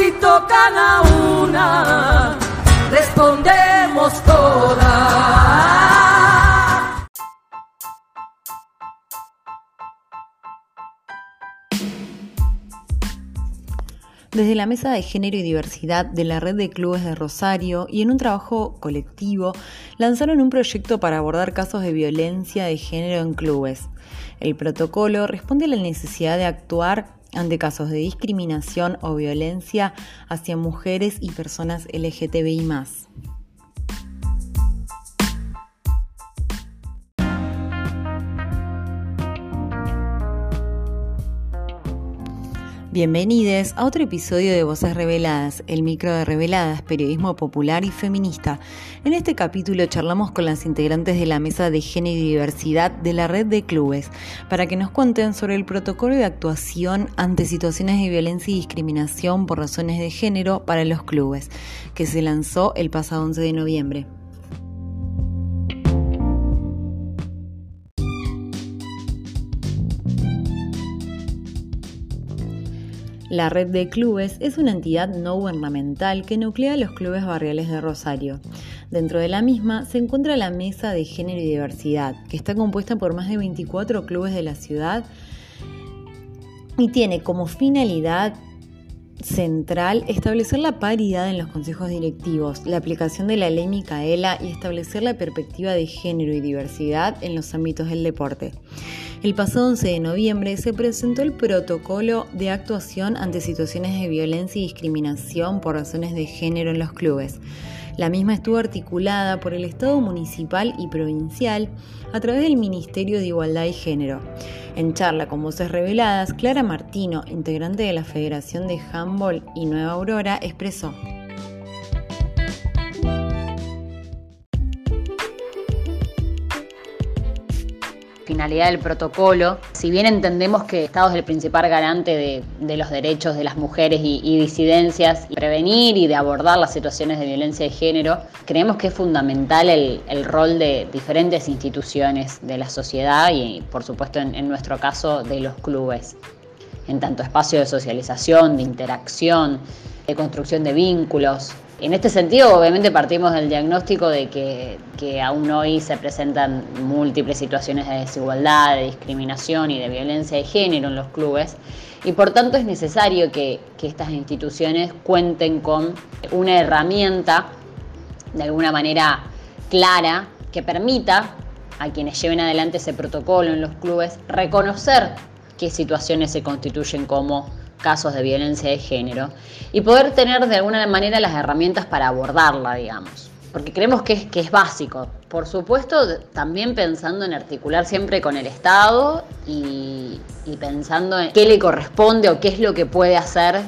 Si tocan a una, respondemos todas. Desde la Mesa de Género y Diversidad de la Red de Clubes de Rosario y en un trabajo colectivo, lanzaron un proyecto para abordar casos de violencia de género en clubes. El protocolo responde a la necesidad de actuar ante casos de discriminación o violencia hacia mujeres y personas LGTBI. Bienvenidos a otro episodio de Voces Reveladas, el micro de Reveladas, periodismo popular y feminista. En este capítulo charlamos con las integrantes de la Mesa de Género y Diversidad de la Red de Clubes para que nos cuenten sobre el protocolo de actuación ante situaciones de violencia y discriminación por razones de género para los clubes, que se lanzó el pasado 11 de noviembre. La red de clubes es una entidad no gubernamental que nuclea los clubes barriales de Rosario. Dentro de la misma se encuentra la Mesa de Género y Diversidad, que está compuesta por más de 24 clubes de la ciudad y tiene como finalidad central establecer la paridad en los consejos directivos, la aplicación de la ley Micaela y establecer la perspectiva de género y diversidad en los ámbitos del deporte. El pasado 11 de noviembre se presentó el protocolo de actuación ante situaciones de violencia y discriminación por razones de género en los clubes. La misma estuvo articulada por el Estado municipal y provincial a través del Ministerio de Igualdad y Género. En charla con voces reveladas, Clara Martino, integrante de la Federación de Handball y Nueva Aurora, expresó. Finalidad del protocolo. Si bien entendemos que el Estado es el principal garante de, los derechos de las mujeres y, disidencias, y prevenir y de abordar las situaciones de violencia de género, creemos que es fundamental el, rol de diferentes instituciones de la sociedad y, por supuesto, en, en nuestro caso, de los clubes. En tanto espacio de socialización, de interacción, de construcción de vínculos, en este sentido, obviamente partimos del diagnóstico de que, aún hoy se presentan múltiples situaciones de desigualdad, de discriminación y de violencia de género en los clubes y por tanto es necesario que, estas instituciones cuenten con una herramienta de alguna manera clara que permita a quienes lleven adelante ese protocolo en los clubes reconocer qué situaciones se constituyen como casos de violencia de género y poder tener de alguna manera las herramientas para abordarla, digamos. Porque creemos que es, que es básico. Por supuesto, también pensando en articular siempre con el Estado y, pensando en qué le corresponde o qué es lo que puede hacer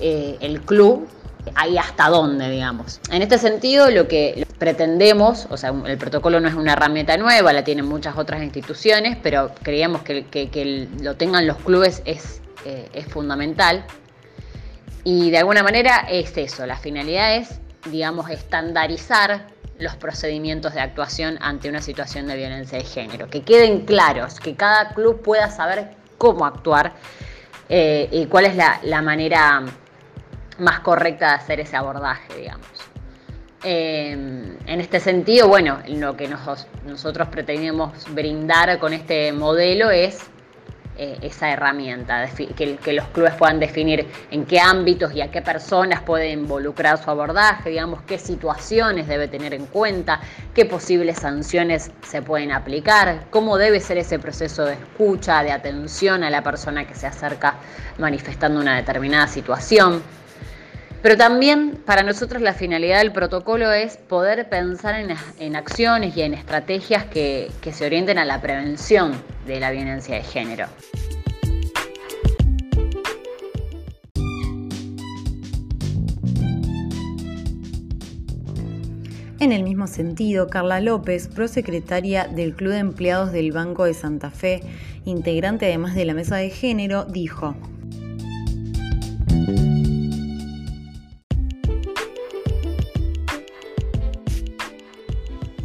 eh, el club ahí hasta dónde, digamos. En este sentido, lo que pretendemos, o sea, el protocolo no es una herramienta nueva, la tienen muchas otras instituciones, pero creíamos que, que lo tengan los clubes es eh, es fundamental. Y de alguna manera es eso, la finalidad es, digamos, estandarizar los procedimientos de actuación ante una situación de violencia de género, que queden claros, que cada club pueda saber cómo actuar eh, y cuál es la, manera más correcta de hacer ese abordaje, digamos. Eh, en este sentido, bueno, lo que nosotros pretendemos brindar con este modelo es eh, esa herramienta, que, que, los clubes puedan definir en qué ámbitos y a qué personas puede involucrar su abordaje, digamos, qué situaciones debe tener en cuenta, qué posibles sanciones se pueden aplicar, cómo debe ser ese proceso de escucha, de atención a la persona que se acerca manifestando una determinada situación. Pero también para nosotros la finalidad del protocolo es poder pensar en, acciones y en estrategias que, se orienten a la prevención de la violencia de género. En el mismo sentido, Carla López, prosecretaria del Club de Empleados del Banco de Santa Fe, integrante además de la mesa de género, dijo,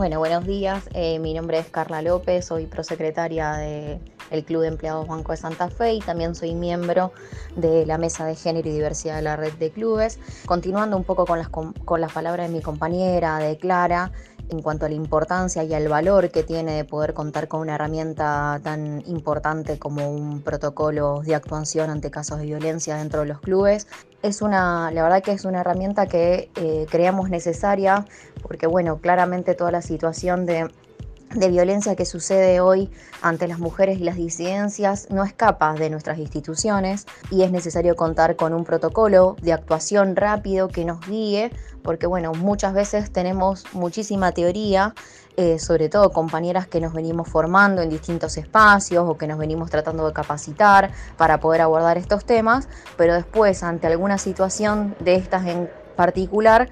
Bueno, buenos días. Eh, mi nombre es Carla López, soy prosecretaria del Club de Empleados Banco de Santa Fe y también soy miembro de la Mesa de Género y Diversidad de la Red de Clubes. Continuando un poco con las, con las palabras de mi compañera, de Clara, en cuanto a la importancia y al valor que tiene de poder contar con una herramienta tan importante como un protocolo de actuación ante casos de violencia dentro de los clubes. Es una, la verdad que es una herramienta que eh, creemos necesaria porque bueno, claramente toda la situación de de violencia que sucede hoy ante las mujeres y las disidencias no escapa de nuestras instituciones y es necesario contar con un protocolo de actuación rápido que nos guíe, porque bueno, muchas veces tenemos muchísima teoría, eh, sobre todo compañeras que nos venimos formando en distintos espacios o que nos venimos tratando de capacitar para poder abordar estos temas, pero después ante alguna situación de estas en particular,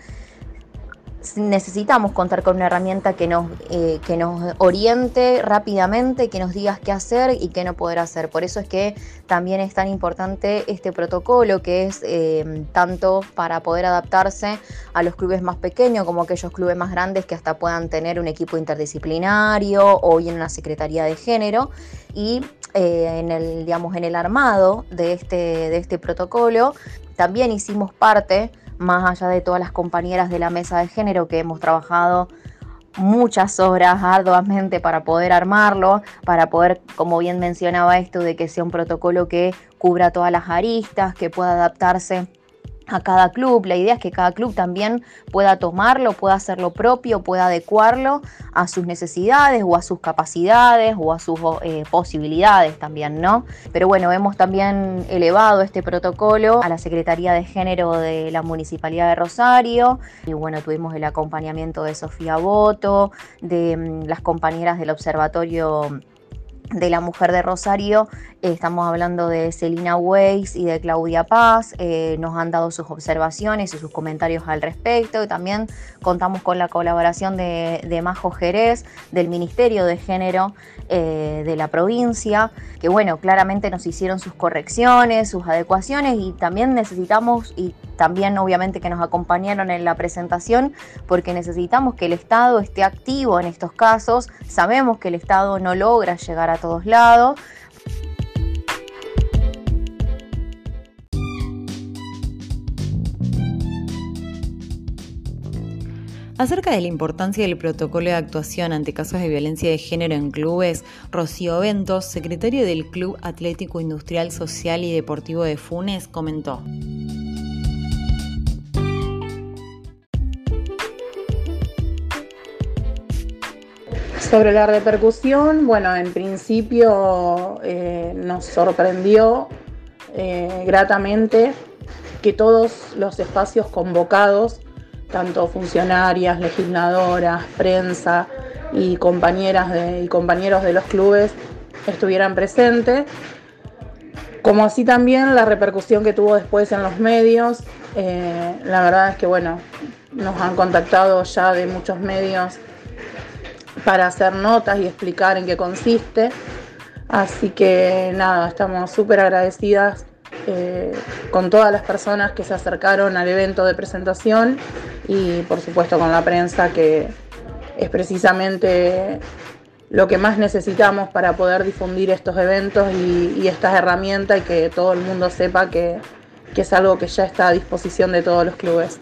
necesitamos contar con una herramienta que nos, eh, que nos oriente rápidamente, que nos diga qué hacer y qué no poder hacer. Por eso es que también es tan importante este protocolo que es eh, tanto para poder adaptarse a los clubes más pequeños como aquellos clubes más grandes que hasta puedan tener un equipo interdisciplinario o bien una secretaría de género y eh, en el digamos en el armado de este, de este protocolo también hicimos parte más allá de todas las compañeras de la mesa de género que hemos trabajado muchas horas arduamente para poder armarlo, para poder, como bien mencionaba esto, de que sea un protocolo que cubra todas las aristas, que pueda adaptarse a cada club. La idea es que cada club también pueda tomarlo, pueda hacerlo propio, pueda adecuarlo a sus necesidades o a sus capacidades o a sus eh, posibilidades también, ¿no? Pero bueno, hemos también elevado este protocolo a la Secretaría de Género de la Municipalidad de Rosario y bueno, tuvimos el acompañamiento de Sofía Boto, de mm, las compañeras del Observatorio de la mujer de Rosario, estamos hablando de Celina Weiss y de Claudia Paz, eh, nos han dado sus observaciones y sus comentarios al respecto y también contamos con la colaboración de, Majo Jerez, del Ministerio de Género eh, de la provincia, que bueno, claramente nos hicieron sus correcciones, sus adecuaciones y también necesitamos y también obviamente que nos acompañaron en la presentación porque necesitamos que el Estado esté activo en estos casos, sabemos que el Estado no logra llegar a todos lados. Acerca de la importancia del protocolo de actuación ante casos de violencia de género en clubes, Rocío Ventos, secretario del Club Atlético Industrial Social y Deportivo de Funes, comentó. Sobre la repercusión, bueno, en principio eh, nos sorprendió eh, gratamente que todos los espacios convocados, tanto funcionarias, legisladoras, prensa y compañeras y compañeros de los clubes estuvieran presentes, como así también la repercusión que tuvo después en los medios. Eh, la verdad es que bueno, nos han contactado ya de muchos medios para hacer notas y explicar en qué consiste. Así que nada, estamos súper agradecidas eh, con todas las personas que se acercaron al evento de presentación y por supuesto con la prensa que es precisamente lo que más necesitamos para poder difundir estos eventos y, y estas herramientas y que todo el mundo sepa que es algo que ya está a disposición de todos los clubes.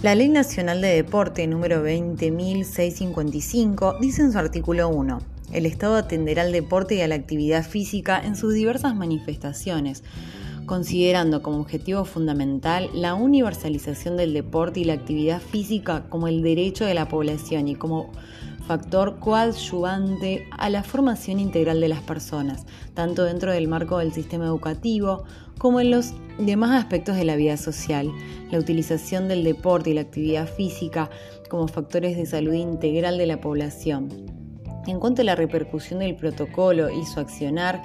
La Ley Nacional de Deporte número 20.655 dice en su artículo 1, el Estado atenderá al deporte y a la actividad física en sus diversas manifestaciones, considerando como objetivo fundamental la universalización del deporte y la actividad física como el derecho de la población y como factor coadyuvante a la formación integral de las personas, tanto dentro del marco del sistema educativo como en los demás aspectos de la vida social. La utilización del deporte y la actividad física como factores de salud integral de la población. En cuanto a la repercusión del protocolo y su accionar,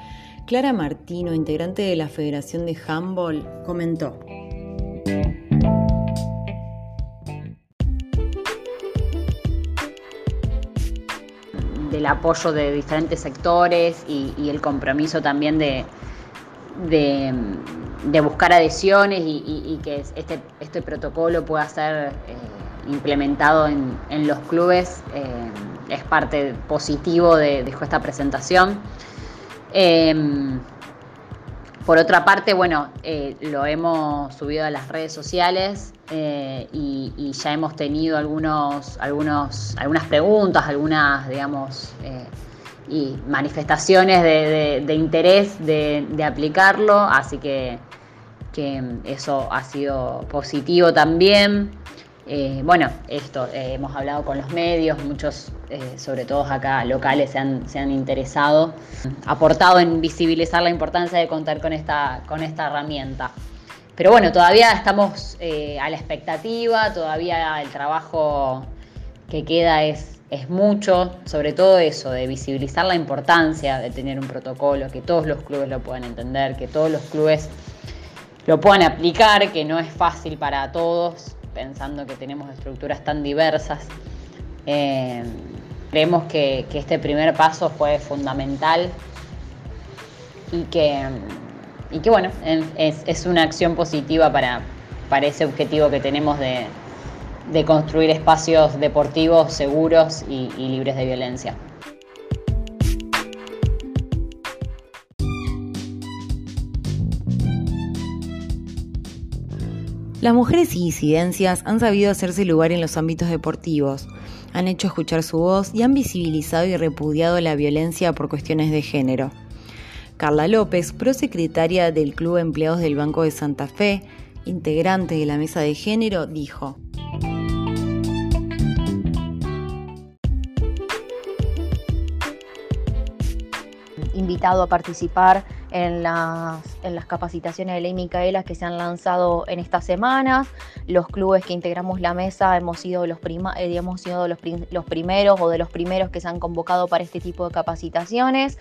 Clara Martino, integrante de la Federación de Handball, comentó. del apoyo de diferentes sectores y, el compromiso también de, buscar adhesiones y, que este, este, protocolo pueda ser eh, implementado en, los clubes eh, es parte positivo de, esta presentación. Em, por otra parte, bueno, eh, lo hemos subido a las redes sociales eh, y, ya hemos tenido algunos, algunos, algunas preguntas, algunas, digamos, y manifestaciones de, interés de, aplicarlo, así que, que eso ha sido positivo también. Eh, bueno, esto, eh, hemos hablado con los medios, muchos, eh, sobre todo acá locales, se han, interesado, aportado en visibilizar la importancia de contar con esta, con esta herramienta. Pero bueno, todavía estamos a la expectativa, todavía el trabajo que queda es, es mucho, sobre todo eso, de visibilizar la importancia de tener un protocolo, que todos los clubes lo puedan entender, que todos los clubes lo puedan aplicar, que no es fácil para todos, pensando que tenemos estructuras tan diversas. Eh, creemos que, este primer paso fue fundamental y que, y que bueno, es, una acción positiva para, para ese objetivo que tenemos de, construir espacios deportivos seguros y libres de violencia. Las mujeres y disidencias han sabido hacerse lugar en los ámbitos deportivos, han hecho escuchar su voz y han visibilizado y repudiado la violencia por cuestiones de género. Carla López, prosecretaria del Club Empleados del Banco de Santa Fe, integrante de la mesa de género, dijo. invitado a participar en las, en las capacitaciones de ley Micaela que se han lanzado en estas semanas. Los clubes que integramos la mesa hemos sido los, prima, eh, sido los, los, primeros o de los primeros que se han convocado para este tipo de capacitaciones.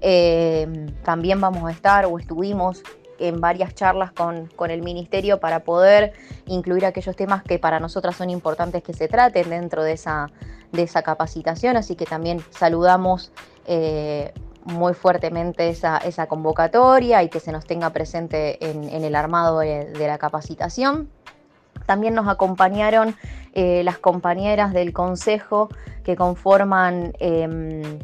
Eh, también vamos a estar o estuvimos en varias charlas con, con, el ministerio para poder incluir aquellos temas que para nosotras son importantes que se traten dentro de esa, de esa capacitación. Así que también saludamos eh, muy fuertemente esa, convocatoria y que se nos tenga presente en, el armado de, la capacitación. También nos acompañaron eh, las compañeras del Consejo que conforman em,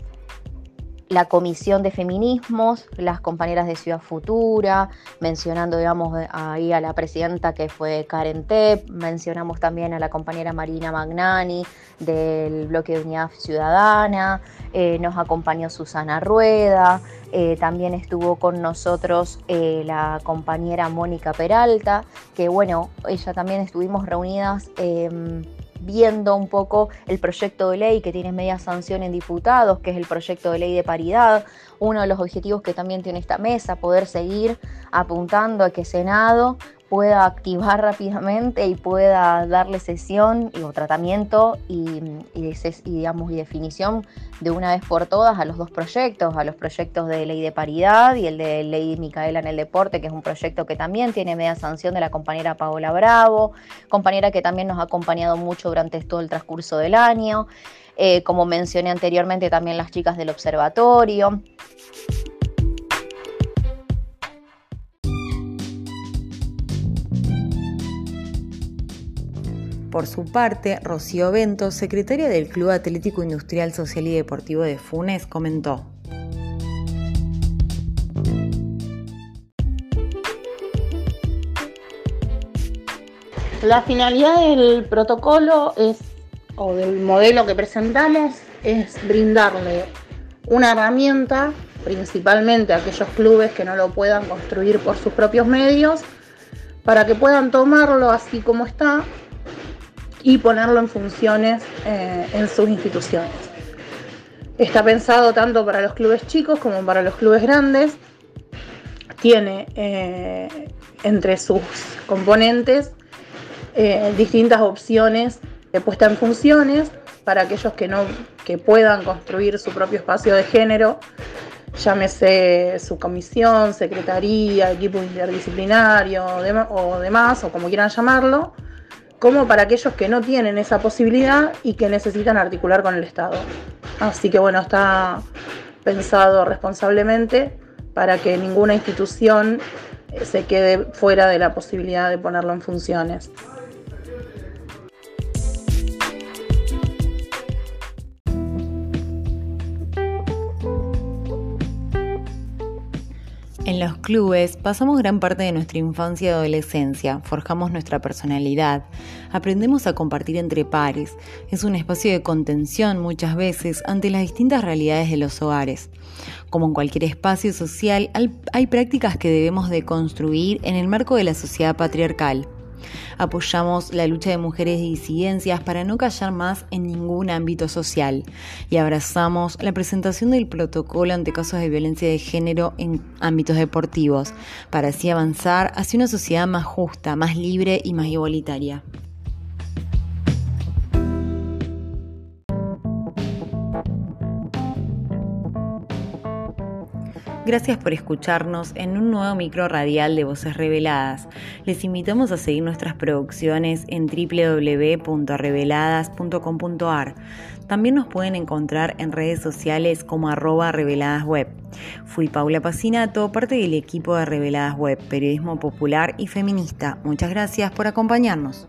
la Comisión de Feminismos, las compañeras de Ciudad Futura, mencionando, digamos, ahí a la presidenta que fue Karen Tepp, mencionamos también a la compañera Marina Magnani del Bloque de Unidad Ciudadana, eh, nos acompañó Susana Rueda, eh, también estuvo con nosotros eh, la compañera Mónica Peralta, que bueno, ella también estuvimos reunidas em, viendo un poco el proyecto de ley que tiene media sanción en diputados, que es el proyecto de ley de paridad, uno de los objetivos que también tiene esta mesa, poder seguir apuntando a que Senado pueda activar rápidamente y pueda darle sesión o tratamiento y, digamos, y definición de una vez por todas a los dos proyectos, a los proyectos de ley de paridad y el de ley Micaela en el deporte, que es un proyecto que también tiene media sanción de la compañera Paola Bravo, compañera que también nos ha acompañado mucho durante todo el transcurso del año, eh, como mencioné anteriormente también las chicas del observatorio. Por su parte, Rocío Bento, secretaria del Club Atlético Industrial Social y Deportivo de Funes, comentó. La finalidad del protocolo es, o del modelo que presentamos, es brindarle una herramienta, principalmente a aquellos clubes que no lo puedan construir por sus propios medios, para que puedan tomarlo así como está y ponerlo en funciones eh, en sus instituciones. Está pensado tanto para los clubes chicos como para los clubes grandes. Tiene eh, entre sus componentes eh, distintas opciones de puesta en funciones para aquellos que no que puedan construir su propio espacio de género llámese su comisión, secretaría, equipo interdisciplinario o demás, o como quieran llamarlo, como para aquellos que no tienen esa posibilidad y que necesitan articular con el Estado. Así que bueno, está pensado responsablemente para que ninguna institución eh, se quede fuera de la posibilidad de ponerlo en funciones. En los clubes pasamos gran parte de nuestra infancia y adolescencia, forjamos nuestra personalidad, aprendemos a compartir entre pares, es un espacio de contención muchas veces ante las distintas realidades de los hogares. Como en cualquier espacio social, hay prácticas que debemos de construir en el marco de la sociedad patriarcal. Apoyamos la lucha de mujeres y disidencias para no callar más en ningún ámbito social y abrazamos la presentación del protocolo ante casos de violencia de género en ámbitos deportivos para así avanzar hacia una sociedad más justa, más libre y más igualitaria. Gracias por escucharnos en un nuevo micro radial de Voces Reveladas. Les invitamos a seguir nuestras producciones en www.reveladas.com.ar. También nos pueden encontrar en redes sociales como arroba reveladasweb. Fui Paula Pacinato, parte del equipo de Reveladas Web, periodismo popular y feminista. Muchas gracias por acompañarnos.